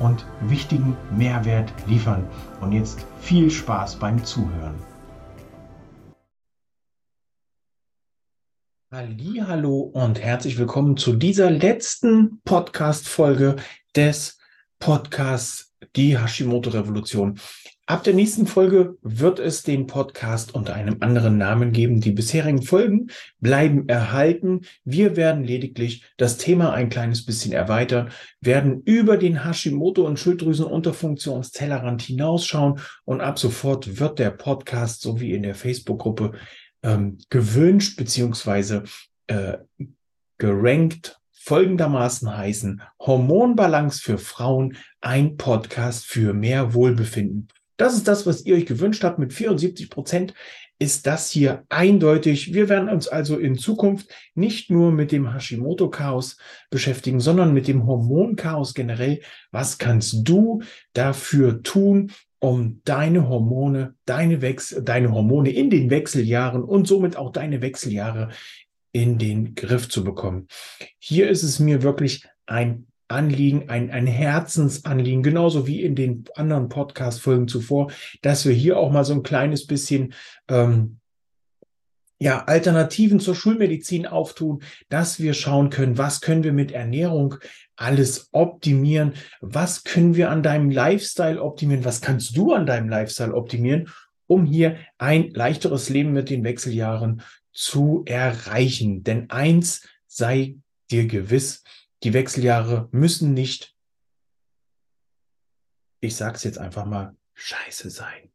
und wichtigen Mehrwert liefern. Und jetzt viel Spaß beim Zuhören. Hallo und herzlich willkommen zu dieser letzten Podcast-Folge des Podcasts Die Hashimoto Revolution. Ab der nächsten Folge wird es den Podcast unter einem anderen Namen geben. Die bisherigen Folgen bleiben erhalten. Wir werden lediglich das Thema ein kleines bisschen erweitern, werden über den Hashimoto und Schilddrüsenunterfunktionstellerrand hinausschauen und ab sofort wird der Podcast so wie in der Facebook-Gruppe ähm, gewünscht beziehungsweise äh, gerankt folgendermaßen heißen Hormonbalance für Frauen, ein Podcast für mehr Wohlbefinden. Das ist das, was ihr euch gewünscht habt. Mit 74 Prozent ist das hier eindeutig. Wir werden uns also in Zukunft nicht nur mit dem Hashimoto-Chaos beschäftigen, sondern mit dem Hormonchaos generell. Was kannst du dafür tun, um deine Hormone, deine, Wechsel, deine Hormone in den Wechseljahren und somit auch deine Wechseljahre in den Griff zu bekommen. Hier ist es mir wirklich ein Anliegen, ein, ein Herzensanliegen, genauso wie in den anderen Podcast-Folgen zuvor, dass wir hier auch mal so ein kleines bisschen ähm, ja, Alternativen zur Schulmedizin auftun, dass wir schauen können, was können wir mit Ernährung alles optimieren, was können wir an deinem Lifestyle optimieren, was kannst du an deinem Lifestyle optimieren, um hier ein leichteres Leben mit den Wechseljahren zu erreichen. Denn eins sei dir gewiss, die Wechseljahre müssen nicht, ich sag's jetzt einfach mal, scheiße sein.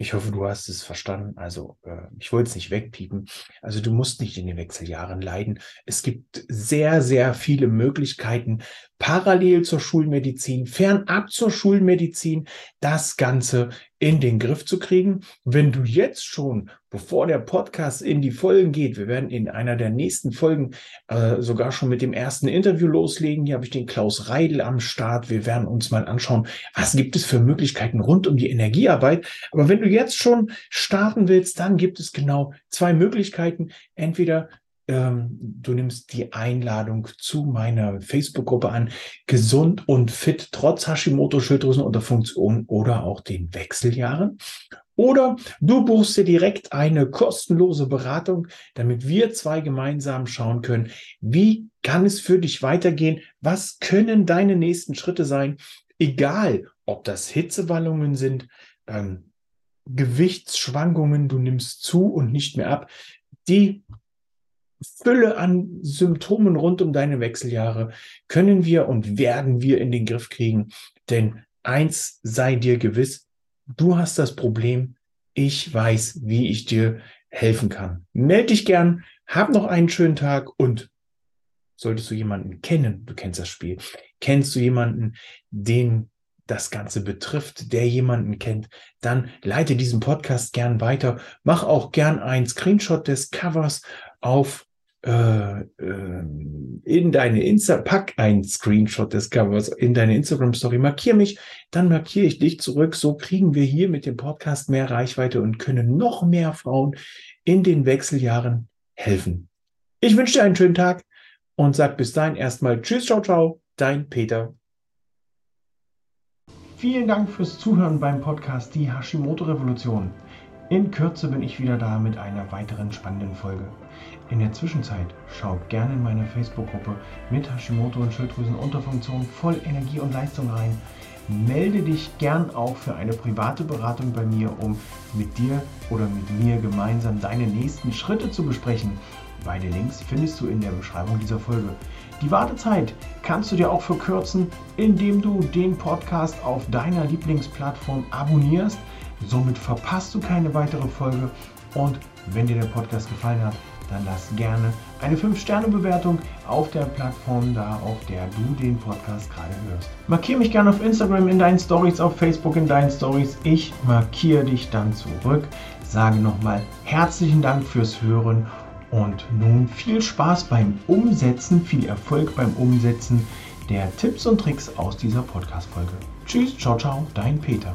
Ich hoffe, du hast es verstanden. Also, äh, ich wollte es nicht wegpiepen. Also, du musst nicht in den Wechseljahren leiden. Es gibt sehr, sehr viele Möglichkeiten, parallel zur Schulmedizin, fernab zur Schulmedizin, das Ganze in den Griff zu kriegen. Wenn du jetzt schon, bevor der Podcast in die Folgen geht, wir werden in einer der nächsten Folgen äh, sogar schon mit dem ersten Interview loslegen. Hier habe ich den Klaus Reidel am Start. Wir werden uns mal anschauen, was gibt es für Möglichkeiten rund um die Energiearbeit. Aber wenn du jetzt schon starten willst, dann gibt es genau zwei Möglichkeiten. Entweder ähm, du nimmst die Einladung zu meiner Facebook-Gruppe an, gesund und fit trotz Hashimoto, Schilddrüsen oder Funktion oder auch den Wechseljahren. Oder du buchst dir direkt eine kostenlose Beratung, damit wir zwei gemeinsam schauen können, wie kann es für dich weitergehen? Was können deine nächsten Schritte sein? Egal, ob das Hitzewallungen sind, ähm, Gewichtsschwankungen, du nimmst zu und nicht mehr ab. Die Fülle an Symptomen rund um deine Wechseljahre können wir und werden wir in den Griff kriegen. Denn eins sei dir gewiss, du hast das Problem, ich weiß, wie ich dir helfen kann. Meld dich gern, hab noch einen schönen Tag und solltest du jemanden kennen, du kennst das Spiel, kennst du jemanden, den das Ganze betrifft, der jemanden kennt, dann leite diesen Podcast gern weiter. Mach auch gern einen Screenshot des Covers auf äh, äh, in deine Insta, pack einen Screenshot des Covers in deine Instagram Story, markier mich, dann markiere ich dich zurück. So kriegen wir hier mit dem Podcast mehr Reichweite und können noch mehr Frauen in den Wechseljahren helfen. Ich wünsche dir einen schönen Tag und sag bis dahin erstmal Tschüss, ciao, ciao, dein Peter. Vielen Dank fürs Zuhören beim Podcast Die Hashimoto Revolution. In Kürze bin ich wieder da mit einer weiteren spannenden Folge. In der Zwischenzeit schau gerne in meine Facebook-Gruppe mit Hashimoto und Schilddrüsenunterfunktion voll Energie und Leistung rein. Melde dich gern auch für eine private Beratung bei mir, um mit dir oder mit mir gemeinsam deine nächsten Schritte zu besprechen. Beide Links findest du in der Beschreibung dieser Folge. Die Wartezeit kannst du dir auch verkürzen, indem du den Podcast auf deiner Lieblingsplattform abonnierst. Somit verpasst du keine weitere Folge und wenn dir der Podcast gefallen hat, dann lass gerne eine 5-Sterne-Bewertung auf der Plattform da, auf der du den Podcast gerade hörst. Markiere mich gerne auf Instagram in deinen Stories, auf Facebook in deinen Stories. Ich markiere dich dann zurück. Sage nochmal herzlichen Dank fürs Hören und nun viel Spaß beim Umsetzen, viel Erfolg beim Umsetzen der Tipps und Tricks aus dieser Podcast-Folge. Tschüss, ciao, ciao, dein Peter.